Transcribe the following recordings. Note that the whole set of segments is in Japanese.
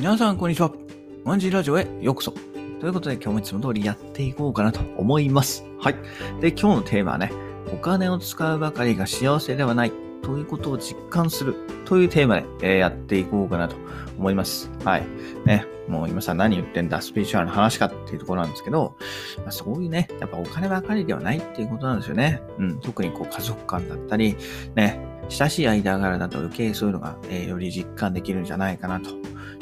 皆さん、こんにちは。ワンジーラジオへようこそ。ということで、今日もいつも通りやっていこうかなと思います。はい。で、今日のテーマはね、お金を使うばかりが幸せではないということを実感するというテーマで、えーやっていこうかなと思います。はい。ね、もう今さ、何言ってんだ、スピリチュアルな話かっていうところなんですけど、まあそういうね、やっぱお金ばかりではないっていうことなんですよね。うん。特にこう家族間だったり、ね、親しい間柄だと余計そういうのが、えーより実感できるんじゃないかなとい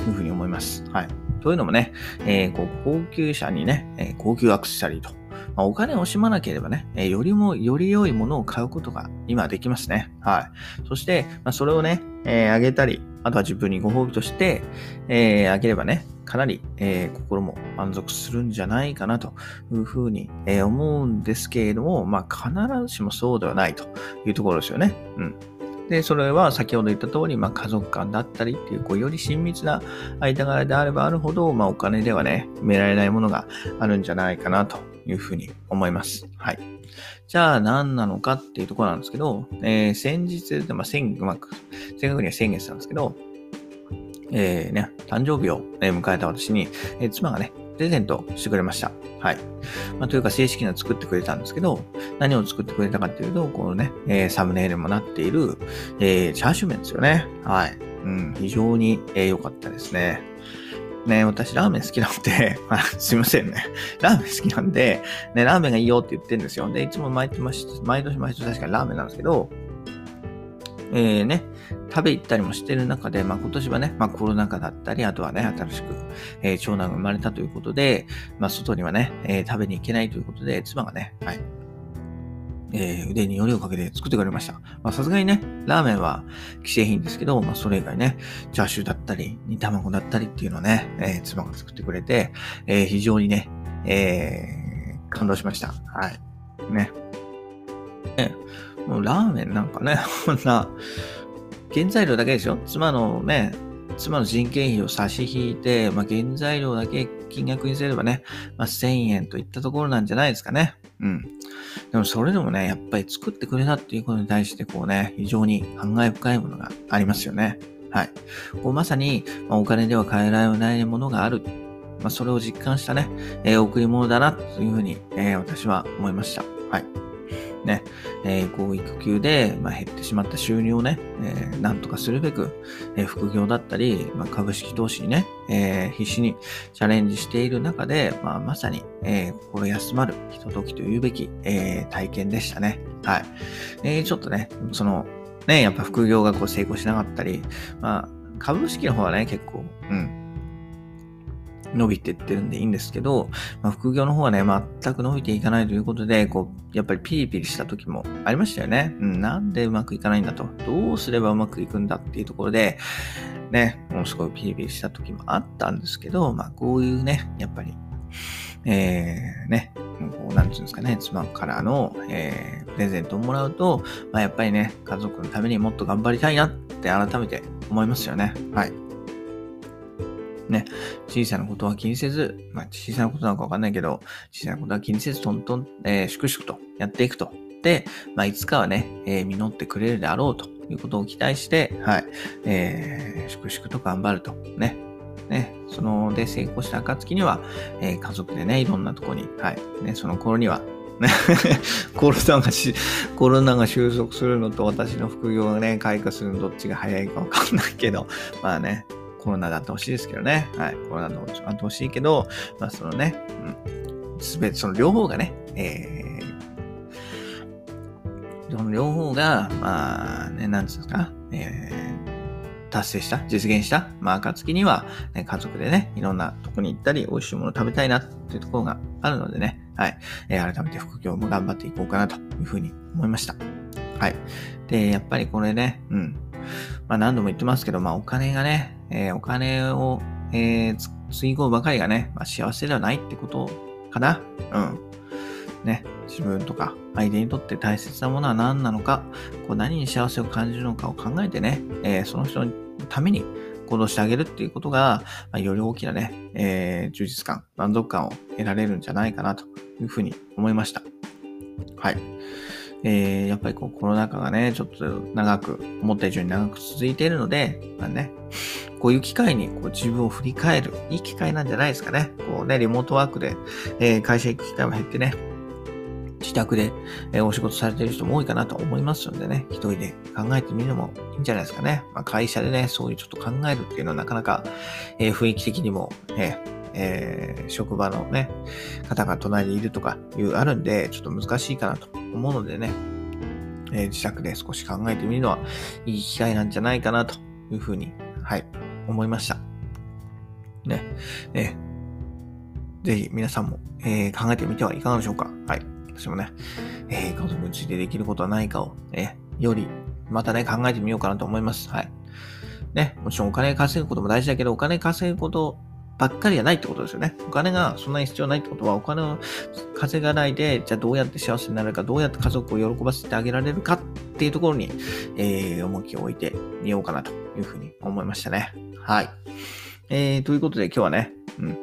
うふうに思います。はい。というのもね、えーこう高級車にね、えー高級アクセサリーと、まあ、お金を惜しまなければね、えーよりも、より良いものを買うことが今できますね。はい。そして、まあ、それをね、えあげたり、あとは自分にご褒美として、えあげればね、かなり、え心も満足するんじゃないかなというふうに、え思うんですけれども、まあ、必ずしもそうではないというところですよね。うん。で、それは先ほど言った通り、まあ、家族間だったりっていう、こう、より親密な間柄であればあるほど、まあ、お金ではね、埋められないものがあるんじゃないかなというふうに思います。はい。じゃあ、何なのかっていうところなんですけど、えー先日、まあ、先、まあ、正確には先月なんですけど、えー、ね、誕生日を、迎えた私に、えー妻がね、プレゼントしてくれました。はい。まあ、というか、正式には作ってくれたんですけど、何を作ってくれたかっていうと、このね、えーサムネイルもなっている、えーチャーシュー麺ですよね。はい。うん、非常に良、えーかったですね。ね、私ラーメン好きなので、あ、すいませんね。ラーメン好きなんで、ね、ラーメンがいいよって言ってるんですよ。で、いつも毎年、毎年毎年確かにラーメンなんですけど、えー、ね、食べ行ったりもしてる中で、まあ今年はね、まあコロナ禍だったり、あとはね、新しく、えー長男が生まれたということで、まあ外にはね、えー食べに行けないということで、妻がね、はい、えー腕によりをかけて作ってくれました。まあさすがにね、ラーメンは既製品ですけど、まあそれ以外ね、チャーシューだったり、煮卵だったりっていうのをね、えー妻が作ってくれて、えー非常にね、えー感動しました。はい。ね。ねもうラーメンなんかね、こ んな、原材料だけでしょ？妻のね、妻の人件費を差し引いて、まあ、原材料だけ金額にすればね、まあ、1000円といったところなんじゃないですかね。うん。でもそれでもね、やっぱり作ってくれたっていうことに対してこうね、非常に感慨深いものがありますよね。はい。こうまさに、まあ、お金では買えられないものがある。まあ、それを実感したね、えー贈り物だな、というふうに、えー私は思いました。はい。ね、えーこう育休で、まあ、減ってしまった収入をね、えーなんとかするべく、えー副業だったり、まあ、株式投資にね、えー必死にチャレンジしている中で、まあ、まさに、えー心休まるひとときというべき、えー体験でしたね。はい。えーちょっとね、その、ね、やっぱ副業がこう成功しなかったり、まあ、株式の方はね、結構、うん、伸びてってるんでいいんですけど、まあ、副業の方はね、全く伸びていかないということで、こう、やっぱりピリピリした時もありましたよね。うん、なんでうまくいかないんだと。どうすればうまくいくんだっていうところで、ね、もうすごいピリピリした時もあったんですけど、まあ、こういうね、やっぱり、えー、ね、こう、なんていうんですかね、妻からの、えー、プレゼントをもらうと、まあ、やっぱりね、家族のためにもっと頑張りたいなって改めて思いますよね。はい。ね、小さなことは気にせず、まあ、小さなことなのかわかんないけど、小さなことは気にせず、トントン、えー、粛々とやっていくと。で、まあ、いつかはね、えー実ってくれるであろうということを期待して、はい、えー、粛々と頑張ると。ね。ね、その、で、成功した暁には、えー家族でね、いろんなとこに、はい、ね、その頃には、ね、コロナがし、コロナが収束するのと私の副業がね、開花するのどっちが早いかわかんないけど、まあね、コロナだってほしいですけどね。はい。コロナだってほしいけど、まあそのね、うん。すべて、その両方がね、えー、その両方が、まあね、なんつうんですか、えー、達成した、実現した、まあ、暁には、ね、家族でね、いろんなとこに行ったり、美味しいもの食べたいなっていうところがあるのでね、はい。えー改めて副業も頑張っていこうかなというふうに思いました。はい。で、やっぱりこれね、うん。まあ何度も言ってますけど、まあお金がね、えーお金を、えーつ、ぎ込むばかりがね、まあ幸せではないってことかな。うん。ね、自分とか相手にとって大切なものは何なのか、こう何に幸せを感じるのかを考えてね、えーその人のために行動してあげるっていうことが、まあ、より大きなね、えー充実感、満足感を得られるんじゃないかなというふうに思いました。はい。えーやっぱりこうコロナ禍がね、ちょっと長く、思った以上に長く続いているので、まあね、こういう機会にこう自分を振り返る、いい機会なんじゃないですかね。こうね、リモートワークで、えー、会社行く機会も減ってね、自宅で、えー、お仕事されてる人も多いかなと思いますのでね、一人で考えてみるのもいいんじゃないですかね。まあ、会社でね、そういうちょっと考えるっていうのはなかなか、えー、雰囲気的にも、ね、えー、職場のね、方が隣にいるとかいうあるんで、ちょっと難しいかなと思うのでね、えー、自宅で少し考えてみるのはいい機会なんじゃないかなというふうに、はい、思いました。ね、えー、ぜひ皆さんも、えー、考えてみてはいかがでしょうか。はい。私もね、えー、家族についてできることはないかを、えー、より、またね、考えてみようかなと思います。はい。ね、もちろんお金稼ぐことも大事だけど、お金稼ぐことばっかりじゃないってことですよね。お金がそんなに必要ないってことは、お金を稼がないで、じゃあどうやって幸せになるか、どうやって家族を喜ばせてあげられるかっていうところに、えー、重きを置いてみようかなというふうに思いましたね。はい。えー、ということで今日はね、うん、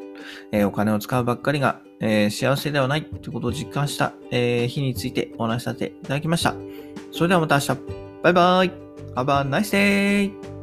えー、お金を使うばっかりが、えー、幸せではないということを実感した、えー、日についてお話しさせていただきました。それではまた明日。バイバイ。Have a nice day!